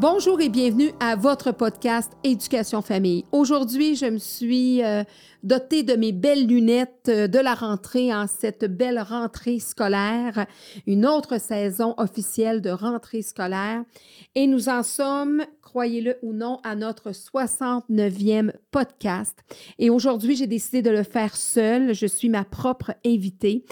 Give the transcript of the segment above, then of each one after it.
Bonjour et bienvenue à votre podcast Éducation Famille. Aujourd'hui, je me suis euh, dotée de mes belles lunettes euh, de la rentrée en cette belle rentrée scolaire, une autre saison officielle de rentrée scolaire. Et nous en sommes croyez-le ou non, à notre 69e podcast. Et aujourd'hui, j'ai décidé de le faire seule. Je suis ma propre invitée.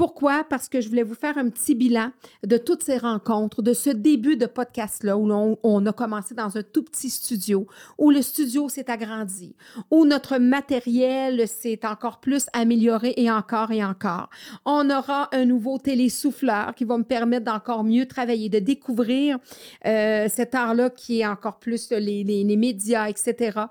Pourquoi? Parce que je voulais vous faire un petit bilan de toutes ces rencontres, de ce début de podcast-là où on, a commencé dans un tout petit studio, où le studio s'est agrandi, où notre matériel s'est encore plus amélioré et encore et encore. On aura un nouveau télésouffleur qui va me permettre d'encore mieux travailler, de découvrir euh, cet art-là qui est encore plus les, les, médias, etc.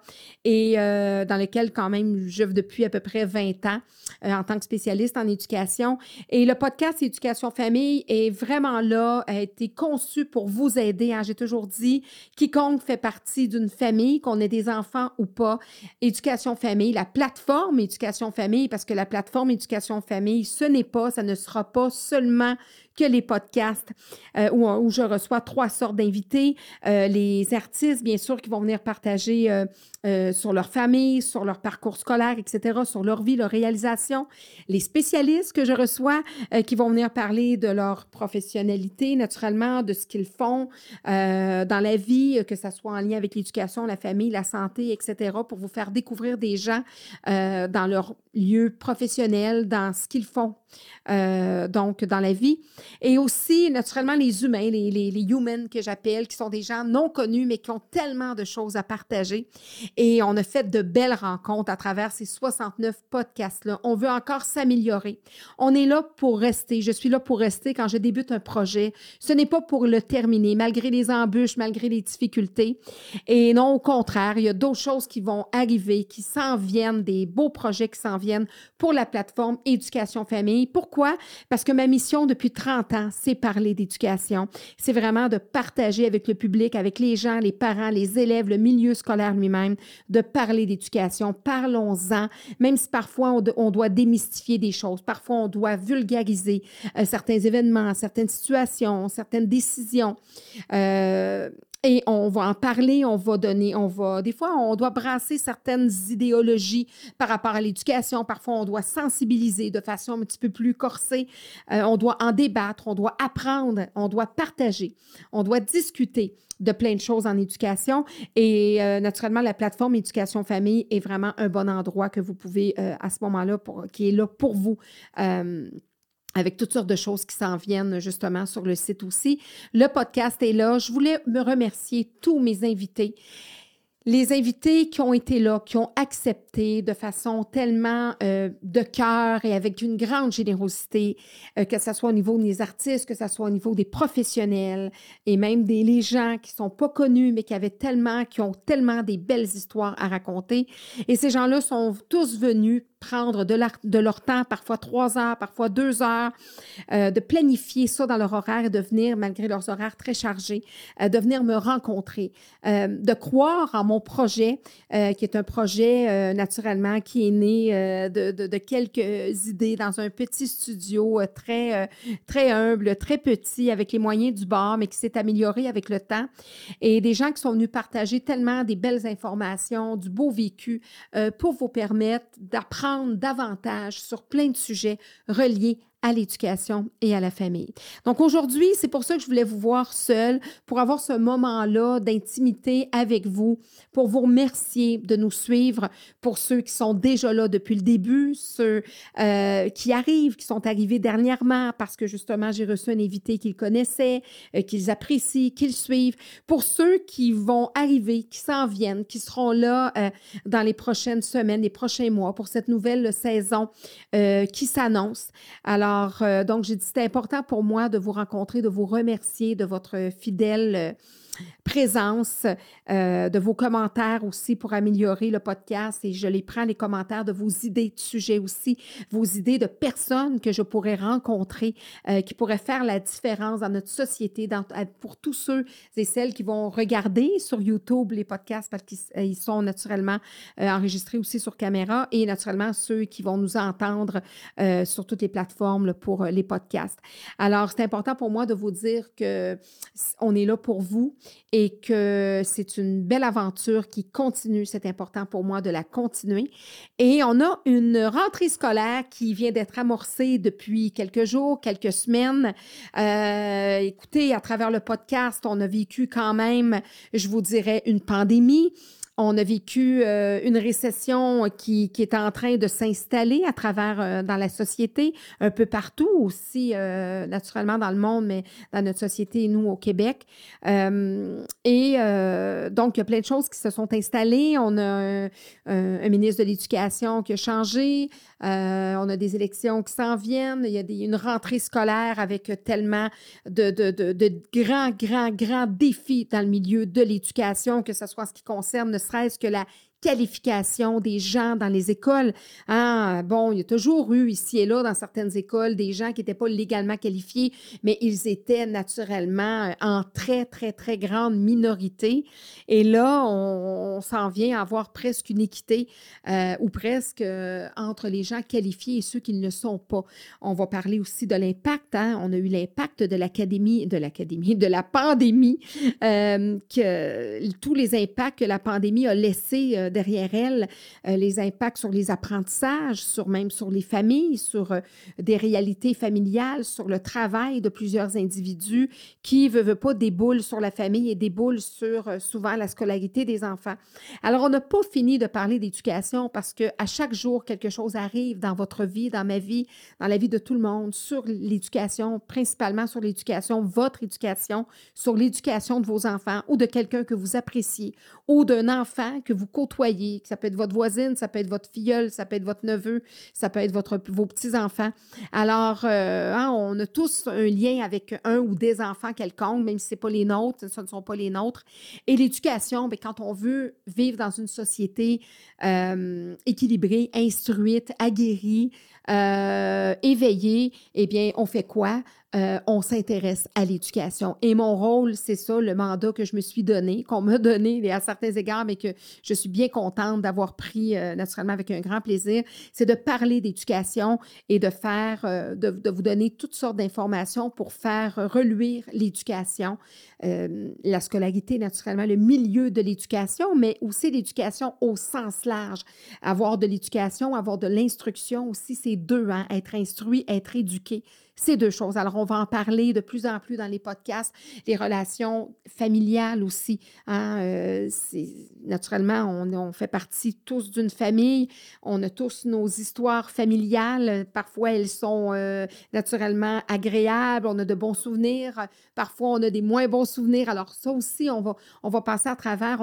Et euh, dans lequel quand même j'œuvre depuis à peu près 20 ans euh, en tant que spécialiste en éducation. Et le podcast Éducation Famille est vraiment là, a été conçu pour vous aider. Hein. J'ai toujours dit, quiconque fait partie d'une famille, qu'on ait des enfants ou pas, Éducation Famille, la plateforme Éducation Famille, parce que la plateforme Éducation Famille, ce n'est pas, ça ne sera pas seulement que les podcasts euh, où, je reçois trois sortes d'invités. Euh, les artistes, bien sûr, qui vont venir partager euh, sur leur famille, sur leur parcours scolaire, etc., sur leur vie, leur réalisation. Les spécialistes que je reçois qui vont venir parler de leur professionnalité, naturellement, de ce qu'ils font dans la vie, que ce soit en lien avec l'éducation, la famille, la santé, etc., pour vous faire découvrir des gens dans leur lieu professionnel, dans ce qu'ils font, donc dans la vie. Et aussi, naturellement, les humains, les, les, les humans que j'appelle, qui sont des gens non connus, mais qui ont tellement de choses à partager. Et on a fait de belles rencontres à travers ces 69 podcasts-là. On veut encore s'améliorer. On est là pour rester. Je suis là pour rester quand je débute un projet. Ce n'est pas pour le terminer, malgré les embûches, malgré les difficultés. Et non, au contraire, il y a d'autres choses qui vont arriver, qui s'en viennent, des beaux projets qui s'en viennent pour la plateforme Éducation Famille. Pourquoi? Parce que ma mission depuis 30 c'est parler d'éducation. C'est vraiment de partager avec le public, avec les gens, les parents, les élèves, le milieu scolaire lui-même, de parler d'éducation. Parlons-en, même si parfois on, doit démystifier des choses, parfois on doit vulgariser euh, certains événements, certaines situations, certaines décisions. Euh, et on va en parler, on va donner, on va, des fois, on doit brasser certaines idéologies par rapport à l'éducation. Parfois, on doit sensibiliser de façon un petit peu plus corsée. Euh, on doit en débattre, on doit apprendre, on doit partager, on doit discuter de plein de choses en éducation. Et euh, naturellement, la plateforme Éducation Famille est vraiment un bon endroit que vous pouvez, euh, à ce moment-là, qui est là pour vous avec toutes sortes de choses qui s'en viennent justement sur le site aussi. Le podcast est là. Je voulais me remercier tous mes invités les invités qui ont été là, qui ont accepté de façon tellement euh, de cœur et avec une grande générosité, euh, que ce soit au niveau des artistes, que ce soit au niveau des professionnels et même des les gens qui sont pas connus, mais qui avaient tellement, qui ont tellement des belles histoires à raconter. Et ces gens-là sont tous venus prendre de, de, leur temps, parfois trois heures, parfois deux heures, euh, de planifier ça dans leur horaire et de venir, malgré leurs horaires très chargés, de venir me rencontrer, de croire en mon projet, euh, qui est un projet euh, naturellement qui est né euh, de, quelques idées dans un petit studio très, très humble, très petit, avec les moyens du bord, mais qui s'est amélioré avec le temps. Et des gens qui sont venus partager tellement des belles informations, du beau vécu, pour vous permettre d'apprendre davantage sur plein de sujets reliés à l'éducation et à la famille. Donc aujourd'hui, c'est pour ça que je voulais vous voir seul, pour avoir ce moment-là d'intimité avec vous, pour vous remercier de nous suivre, pour ceux qui sont déjà là depuis le début, ceux euh, qui arrivent, qui sont arrivés dernièrement parce que justement j'ai reçu un invité qu'ils connaissaient, euh, qu'ils apprécient, qu'ils suivent, pour ceux qui vont arriver, qui s'en viennent, qui seront là euh, dans les prochaines semaines, les prochains mois pour cette nouvelle saison qui s'annonce. Alors alors, euh, donc, j'ai dit, c'était important pour moi de vous rencontrer, de vous remercier de votre fidèle présence, euh, de vos commentaires aussi pour améliorer le podcast. Et je les prends, les commentaires de vos idées de sujets aussi, vos idées de personnes que je pourrais rencontrer, euh, qui pourraient faire la différence dans notre société, pour tous ceux et celles qui vont regarder sur YouTube les podcasts parce qu'ils sont naturellement enregistrés aussi sur caméra et naturellement ceux qui vont nous entendre sur toutes les plateformes pour les podcasts. Alors, c'est important pour moi de vous dire que on est là pour vous et que c'est une belle aventure qui continue. C'est important pour moi de la continuer. Et on a une rentrée scolaire qui vient d'être amorcée depuis quelques jours, quelques semaines. Euh, écoutez, à travers le podcast, on a vécu quand même, je vous dirais, une pandémie. On a vécu euh, une récession qui, est en train de s'installer à travers euh, dans la société, un peu partout aussi, euh, naturellement dans le monde, mais dans notre société, nous, au Québec. et donc, il y a plein de choses qui se sont installées. On a un, ministre de l'Éducation qui a changé. on a des élections qui s'en viennent. Il y a une rentrée scolaire avec tellement de, de, de, de grands, grands, grands défis dans le milieu de l'éducation, que ce soit ce qui concerne serait-ce que la qualification des gens dans les écoles. Hein? Bon, il y a toujours eu ici et là dans certaines écoles des gens qui n'étaient pas légalement qualifiés, mais ils étaient naturellement en très, très, très grande minorité. Et là, on, s'en vient à avoir presque une équité euh, ou presque euh, entre les gens qualifiés et ceux qui ne le sont pas. On va parler aussi de l'impact. Hein? On a eu l'impact de l'académie, de l'académie, de la pandémie, euh, tous les impacts que la pandémie a laissés derrière elle euh, les impacts sur les apprentissages, sur même sur les familles, sur euh, des réalités familiales, sur le travail de plusieurs individus qui, veut, veut pas, déboulent sur la famille et déboulent sur euh, souvent la scolarité des enfants. Alors, on n'a pas fini de parler d'éducation parce que à chaque jour, quelque chose arrive dans votre vie, dans ma vie, dans la vie de tout le monde, sur l'éducation, principalement sur l'éducation, votre éducation, sur l'éducation de vos enfants ou de quelqu'un que vous appréciez ou d'un enfant que vous côtoyez ça peut être votre voisine, ça peut être votre filleule, ça peut être votre neveu, ça peut être votre, vos petits-enfants. Alors, euh, hein, on a tous un lien avec un ou des enfants quelconques, même si ce pas les nôtres, ce ne sont pas les nôtres. Et l'éducation, bien, quand on veut vivre dans une société euh, équilibrée, instruite, aguerrie, euh, éveillée, eh bien, on fait quoi? Euh, on s'intéresse à l'éducation. Et mon rôle, c'est ça, le mandat que je me suis donné, qu'on m'a donné à certains égards, mais que je suis bien contente d'avoir pris euh, naturellement avec un grand plaisir, c'est de parler d'éducation et de faire, euh, de, vous donner toutes sortes d'informations pour faire reluire l'éducation, la scolarité, naturellement, le milieu de l'éducation, mais aussi l'éducation au sens large. Avoir de l'éducation, avoir de l'instruction aussi, c'est deux, hein, être instruit, être éduqué ces deux choses. Alors, on va en parler de plus en plus dans les podcasts, les relations familiales aussi. Hein, euh, naturellement, on, fait partie tous d'une famille, on a tous nos histoires familiales. Parfois, elles sont euh, naturellement agréables, on a de bons souvenirs, parfois, on a des moins bons souvenirs. Alors, ça aussi, on va, on va passer à travers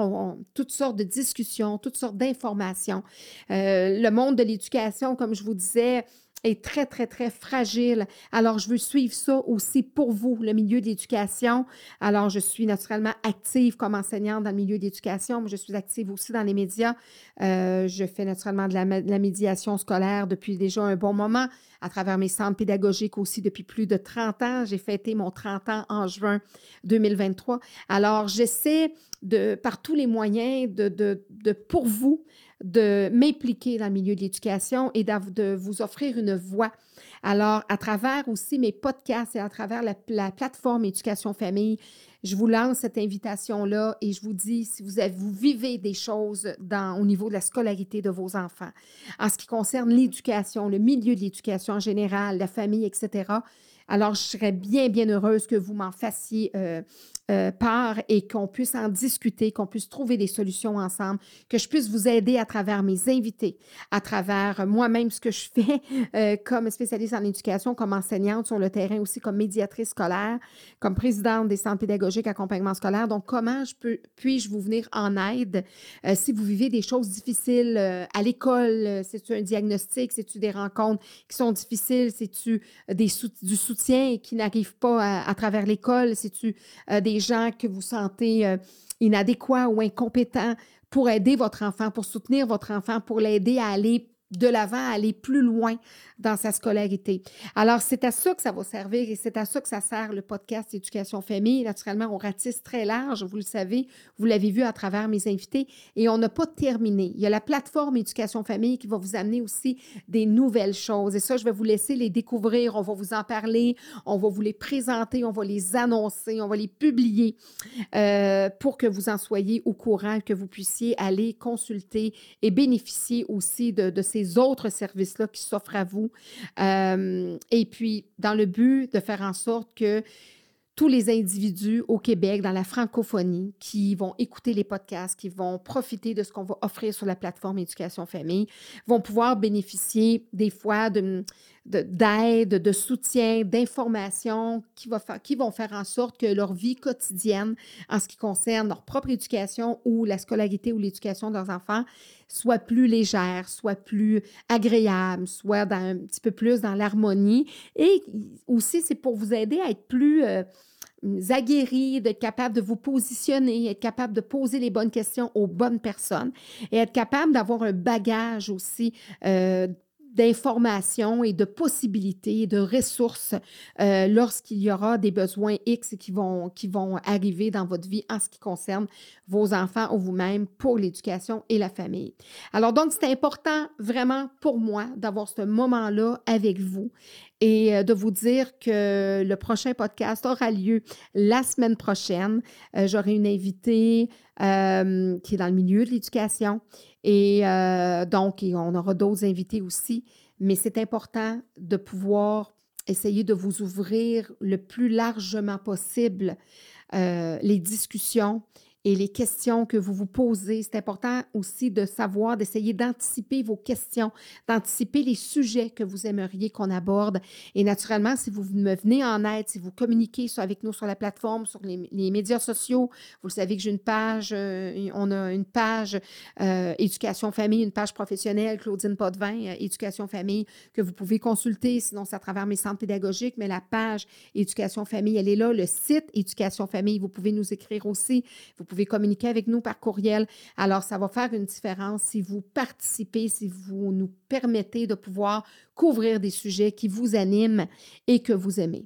toutes sortes de discussions, toutes sortes d'informations. Euh, le monde de l'éducation, comme je vous disais, est très, très, très fragile. Alors, je veux suivre ça aussi pour vous, le milieu de l'éducation. Alors, je suis naturellement active comme enseignante dans le milieu de l'éducation, mais je suis active aussi dans les médias. Euh, je fais naturellement de la, médiation scolaire depuis déjà un bon moment à travers mes centres pédagogiques aussi depuis plus de 30 ans. J'ai fêté mon 30 ans en juin 2023. Alors, j'essaie de, par tous les moyens de, de, de pour vous, de m'impliquer dans le milieu de l'éducation et de vous offrir une voix. Alors, à travers aussi mes podcasts et à travers la, plateforme Éducation Famille, je vous lance cette invitation-là et je vous dis, si vous, vivez des choses au niveau de la scolarité de vos enfants, en ce qui concerne l'éducation, le milieu de l'éducation en général, la famille, etc., alors, je serais bien, bien heureuse que vous m'en fassiez euh, euh, part et qu'on puisse en discuter, qu'on puisse trouver des solutions ensemble, que je puisse vous aider à travers mes invités, à travers moi-même ce que je fais euh, comme spécialiste en éducation, comme enseignante sur le terrain aussi, comme médiatrice scolaire, comme présidente des centres pédagogiques accompagnement scolaire. Donc, comment je peux, puis-je vous venir en aide euh, si vous vivez des choses difficiles à l'école? C'est-tu un diagnostic? C'est-tu des rencontres qui sont difficiles? C'est-tu du soutien qui n'arrive pas à, travers l'école? C'est-tu des gens que vous sentez inadéquats ou incompétents pour aider votre enfant, pour soutenir votre enfant, pour l'aider à aller de l'avant, aller plus loin dans sa scolarité. Alors, c'est à ça que ça va servir et c'est à ça que ça sert le podcast Éducation Famille. Naturellement, on ratisse très large, vous le savez, vous l'avez vu à travers mes invités et on n'a pas terminé. Il y a la plateforme Éducation Famille qui va vous amener aussi des nouvelles choses et ça, je vais vous laisser les découvrir. On va vous en parler, on va vous les présenter, on va les annoncer, on va les publier euh, pour que vous en soyez au courant, que vous puissiez aller consulter et bénéficier aussi de ces autres services-là qui s'offrent à vous. Euh, et puis, dans le but de faire en sorte que tous les individus au Québec, dans la francophonie, qui vont écouter les podcasts, qui vont profiter de ce qu'on va offrir sur la plateforme Éducation Famille, vont pouvoir bénéficier des fois de, d'aide, de, soutien, d'informations qui, qui vont faire en sorte que leur vie quotidienne, en ce qui concerne leur propre éducation ou la scolarité ou l'éducation de leurs enfants, soit plus légère, soit plus agréable, soit un petit peu plus dans l'harmonie. Et aussi, c'est pour vous aider à être plus... Euh, aguerri, d'être capable de vous positionner, être capable de poser les bonnes questions aux bonnes personnes et être capable d'avoir un bagage aussi euh, d'informations et de possibilités, de ressources euh, lorsqu'il y aura des besoins X qui vont, qui vont arriver dans votre vie en ce qui concerne vos enfants ou vous-même pour l'éducation et la famille. Alors donc, c'est important vraiment pour moi d'avoir ce moment-là avec vous et euh, de vous dire que le prochain podcast aura lieu la semaine prochaine. Euh, j'aurai une invitée qui est dans le milieu de l'éducation et euh, donc, on aura d'autres invités aussi, mais c'est important de pouvoir essayer de vous ouvrir le plus largement possible euh, les discussions et les questions que vous vous posez. C'est important aussi de savoir, d'essayer d'anticiper vos questions, d'anticiper les sujets que vous aimeriez qu'on aborde. Et naturellement, si vous me venez en aide, si vous communiquez avec nous sur la plateforme, sur les, médias sociaux, vous savez que j'ai une page, euh, on a une page euh, Éducation Famille, une page professionnelle, Claudine Potvin, euh, Éducation Famille, que vous pouvez consulter. Sinon, c'est à travers mes centres pédagogiques, mais la page Éducation Famille, elle est là. Le site Éducation Famille, vous pouvez nous écrire aussi. Communiquer avec nous par courriel. Alors, ça va faire une différence si vous participez, si vous nous permettez de pouvoir couvrir des sujets qui vous animent et que vous aimez.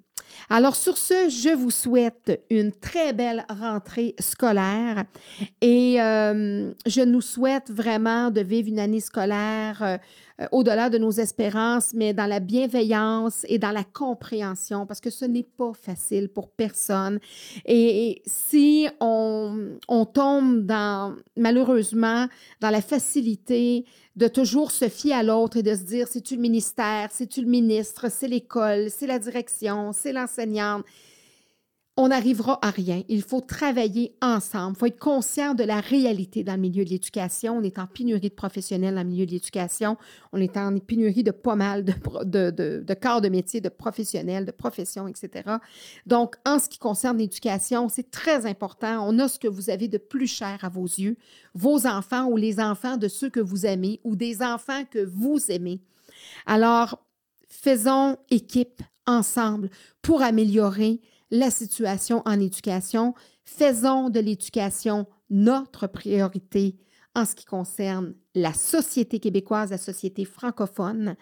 Alors sur ce, je vous souhaite une très belle rentrée scolaire et euh, je nous souhaite vraiment de vivre une année scolaire euh, au-delà de nos espérances, mais dans la bienveillance et dans la compréhension, parce que ce n'est pas facile pour personne. Et, si on, on, tombe dans, malheureusement, dans la facilité de toujours se fier à l'autre et de se dire, c'est-tu le ministère, c'est-tu le ministre, c'est l'école, c'est la direction, c'est l'enseignante, on n'arrivera à rien. Il faut travailler ensemble. Il faut être conscient de la réalité dans le milieu de l'éducation. On est en pénurie de professionnels dans le milieu de l'éducation. On est en pénurie de pas mal de, corps de métier, de professionnels, de professions, etc. Donc, en ce qui concerne l'éducation, c'est très important. On a ce que vous avez de plus cher à vos yeux, vos enfants ou les enfants de ceux que vous aimez ou des enfants que vous aimez. Alors, faisons équipe ensemble pour améliorer la situation en éducation. Faisons de l'éducation notre priorité en ce qui concerne la société québécoise, la société francophone.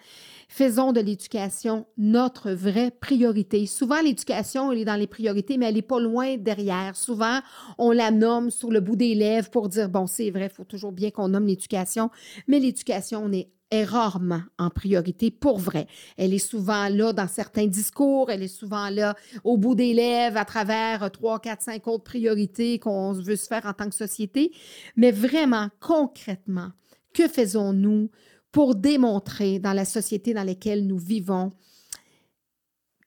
Faisons de l'éducation notre vraie priorité. Souvent, l'éducation, elle est dans les priorités, mais elle n'est pas loin derrière. Souvent, on la nomme sur le bout des lèvres pour dire, bon, c'est vrai, il faut toujours bien qu'on nomme l'éducation, mais l'éducation, on est est rarement en priorité pour vrai. Elle est souvent là dans certains discours, elle est souvent là au bout des lèvres à travers trois, quatre, cinq autres priorités qu'on veut se faire en tant que société. Mais vraiment, concrètement, que faisons-nous pour démontrer dans la société dans laquelle nous vivons?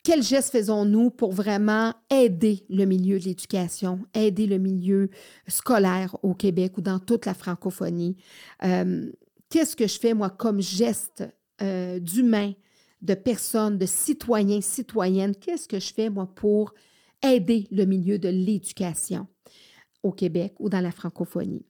Quels gestes faisons-nous pour vraiment aider le milieu de l'éducation, aider le milieu scolaire au Québec ou dans toute la francophonie? Euh, qu'est-ce que je fais, moi, comme geste euh, d'humain de personnes, de citoyens, citoyennes. Qu'est-ce que je fais, moi, pour aider le milieu de l'éducation au Québec ou dans la francophonie?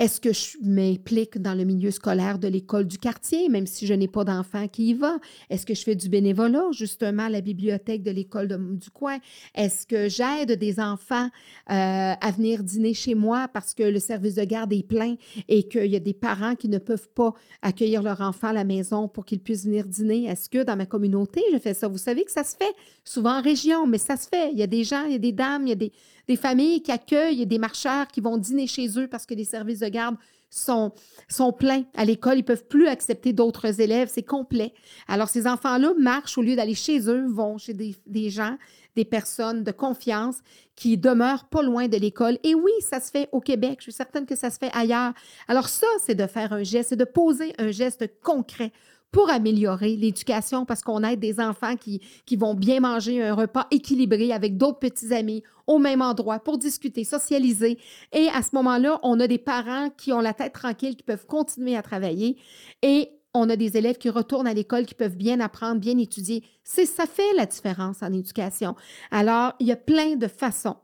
Est-ce que je m'implique dans le milieu scolaire de l'école du quartier, même si je n'ai pas d'enfant qui y va? Est-ce que je fais du bénévolat, justement, à la bibliothèque de l'école du coin? Est-ce que j'aide des enfants euh, à venir dîner chez moi parce que le service de garde est plein et qu'il y a des parents qui ne peuvent pas accueillir leur enfant à la maison pour qu'ils puissent venir dîner? Est-ce que dans ma communauté, je fais ça? Vous savez que ça se fait souvent en région, mais ça se fait. Il y a des gens, il y a des dames, il y a des, des familles qui accueillent des marcheurs qui vont dîner chez eux parce que les services de garde sont, sont pleins à l'école. Ils ne peuvent plus accepter d'autres élèves. C'est complet. Alors, ces enfants-là marchent au lieu d'aller chez eux, vont chez des, des, gens, des personnes de confiance qui demeurent pas loin de l'école. Et oui, ça se fait au Québec. Je suis certaine que ça se fait ailleurs. Alors, ça, c'est de faire un geste, c'est de poser un geste concret pour améliorer l'éducation parce qu'on aide des enfants qui, vont bien manger un repas équilibré avec d'autres petits amis au même endroit pour discuter, socialiser. Et à ce moment-là, on a des parents qui ont la tête tranquille, qui peuvent continuer à travailler et on a des élèves qui retournent à l'école, qui peuvent bien apprendre, bien étudier. C'est ça fait la différence en éducation. Alors, il y a plein de façons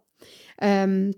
euh,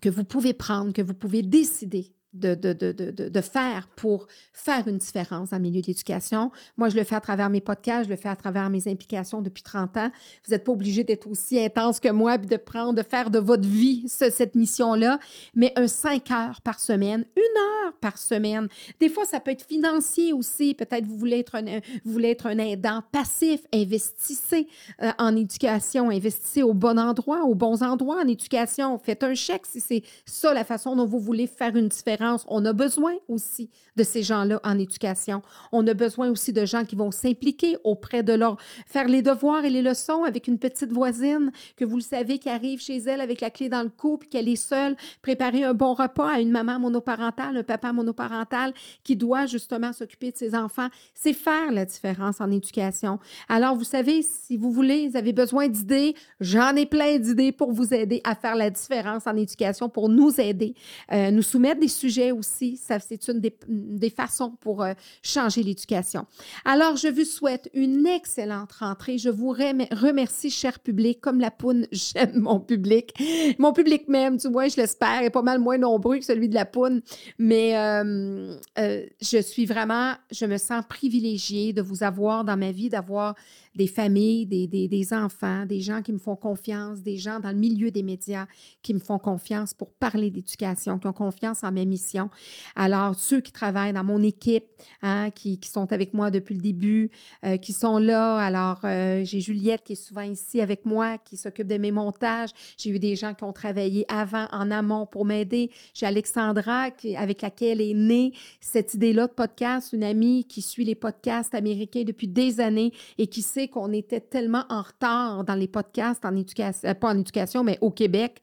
que vous pouvez prendre, que vous pouvez décider de, de, de, de, faire pour faire une différence le milieu de l'éducation. Moi, je le fais à travers mes podcasts, je le fais à travers mes implications depuis 30 ans. Vous n'êtes pas obligé d'être aussi intense que moi, de prendre, de faire de votre vie cette mission-là, mais un 5 heures par semaine, une heure par semaine. Des fois, ça peut être financier aussi. Peut-être vous voulez être un, vous voulez être un aidant passif. Investissez euh, en éducation, investissez au bon endroit, aux bons endroits en éducation. Faites un chèque si c'est ça la façon dont vous voulez faire une différence on a besoin aussi de ces gens-là en éducation. On a besoin aussi de gens qui vont s'impliquer auprès de leur, faire les devoirs et les leçons avec une petite voisine que vous le savez qui arrive chez elle avec la clé dans le cou puis qu'elle est seule, préparer un bon repas à une maman monoparentale, un papa monoparental qui doit justement s'occuper de ses enfants. C'est faire la différence en éducation. Alors, vous savez, si vous voulez, vous avez besoin d'idées, j'en ai plein d'idées pour vous aider à faire la différence en éducation, pour nous aider, euh, nous soumettre des sujets aussi. Ça, c'est une des, façons pour euh, changer l'éducation. Alors, je vous souhaite une excellente rentrée. Je vous remercie, cher public. Comme la poune, j'aime mon public. Mon public même, du moins, je l'espère, est pas mal moins nombreux que celui de la poune. Mais euh, euh, je suis vraiment, je me sens privilégiée de vous avoir dans ma vie, d'avoir des familles, des, des, enfants, des gens qui me font confiance, des gens dans le milieu des médias qui me font confiance pour parler d'éducation, qui ont confiance en mes missions. Alors, ceux qui travaillent dans mon équipe, hein, qui, qui, sont avec moi depuis le début, euh, qui sont là. Alors, euh, j'ai Juliette qui est souvent ici avec moi, qui s'occupe de mes montages. J'ai eu des gens qui ont travaillé avant, en amont pour m'aider. J'ai Alexandra qui, avec laquelle est née cette idée-là de podcast, une amie qui suit les podcasts américains depuis des années et qui sait qu'on était tellement en retard dans les podcasts en éducation, euh, pas en éducation, mais au Québec,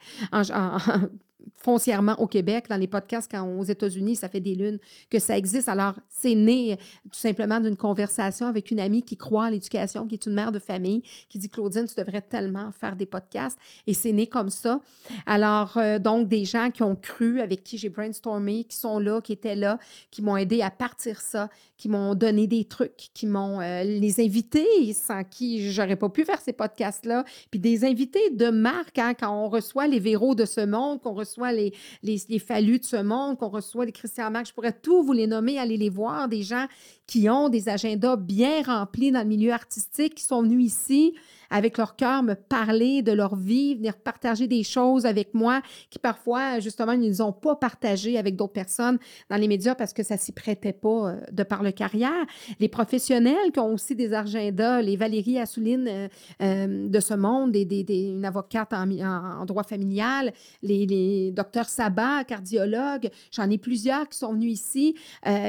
foncièrement au Québec, dans les podcasts, quand aux États-Unis, ça fait des lunes que ça existe. Alors, c'est né tout simplement d'une conversation avec une amie qui croit à l'éducation, qui est une mère de famille, qui dit Claudine, tu devrais tellement faire des podcasts. Et c'est né comme ça. Alors, euh, donc, des gens qui ont cru, avec qui j'ai brainstormé, qui sont là, qui étaient là, qui m'ont aidé à partir ça, qui m'ont donné des trucs, qui m'ont euh, les invités sans qui j'aurais pas pu faire ces podcasts-là. Puis des invités de marque, hein, quand on reçoit les Véros de ce monde, qu'on reçoit les, les, les Fallus de ce monde, qu'on reçoit les Christian Marc, je pourrais tous vous les nommer, aller les voir, des gens qui ont des agendas bien remplis dans le milieu artistique, qui sont venus ici avec leur cœur me parler de leur vie, venir partager des choses avec moi qui parfois, justement, ils n'ont pas partagé avec d'autres personnes dans les médias parce que ça s'y prêtait pas euh, de par le carrière. Les professionnels qui ont aussi des agendas, les Valérie Assouline euh, euh, de ce monde, des, des, une avocate en, en, droit familial, les, les docteurs Sabat, cardiologues, j'en ai plusieurs qui sont venus ici,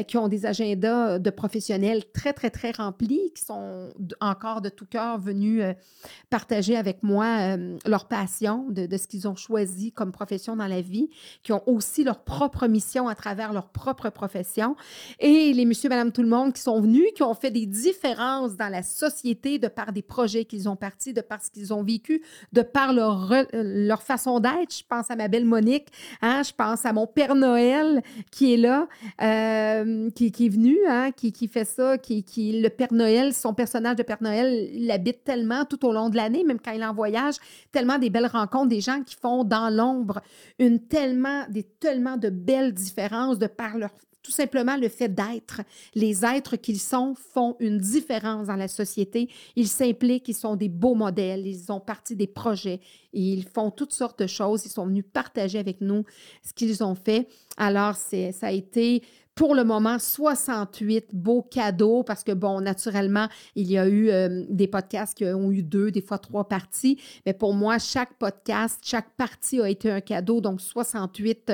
qui ont des agendas de professionnels très, très, très remplis, qui sont encore de tout cœur venus partager avec moi euh, leur passion de, ce qu'ils ont choisi comme profession dans la vie, qui ont aussi leur propre mission à travers leur propre profession. Et les monsieur, madame, tout le monde qui sont venus, qui ont fait des différences dans la société de par des projets qu'ils ont partis, de par ce qu'ils ont vécu, de par leur, leur façon d'être. Je pense à ma belle Monique, hein, je pense à mon Père Noël qui est là, euh, qui, est venu, hein, qui, qui, fait ça, qui, qui, le Père Noël, son personnage de Père Noël, il habite tellement tout au long de l'année, même quand il en voyage, tellement des belles rencontres, des gens qui font dans l'ombre une tellement, des, tellement de belles différences de par leur tout simplement le fait d'être. Les êtres qu'ils sont font une différence dans la société. Ils s'impliquent, ils sont des beaux modèles, ils ont parti des projets, ils font toutes sortes de choses. Ils sont venus partager avec nous ce qu'ils ont fait. Alors, ça a été pour le moment 68 beaux cadeaux parce que, bon, naturellement, il y a eu euh, des podcasts qui ont eu deux, des fois trois parties. Mais pour moi, chaque podcast, chaque partie a été un cadeau. Donc, 68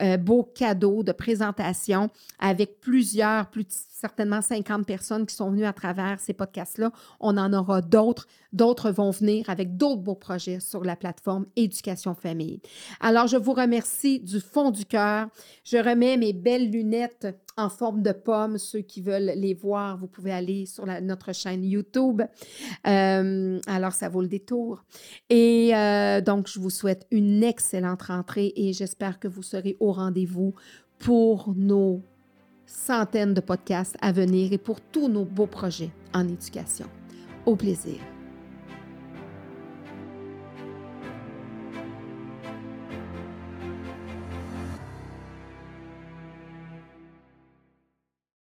euh, beaux cadeaux de présentation avec plusieurs, plus certainement 50 personnes qui sont venues à travers ces podcasts-là. On en aura d'autres. D'autres vont venir avec d'autres beaux projets sur la plateforme Éducation Famille. Alors, je vous remercie du fond du cœur. Je remets mes belles lunettes en forme de pomme. Ceux qui veulent les voir, vous pouvez aller sur notre chaîne YouTube. Euh, alors, ça vaut le détour. Et euh, donc, je vous souhaite une excellente rentrée et j'espère que vous serez au rendez-vous pour nos centaines de podcasts à venir et pour tous nos beaux projets en éducation. Au plaisir.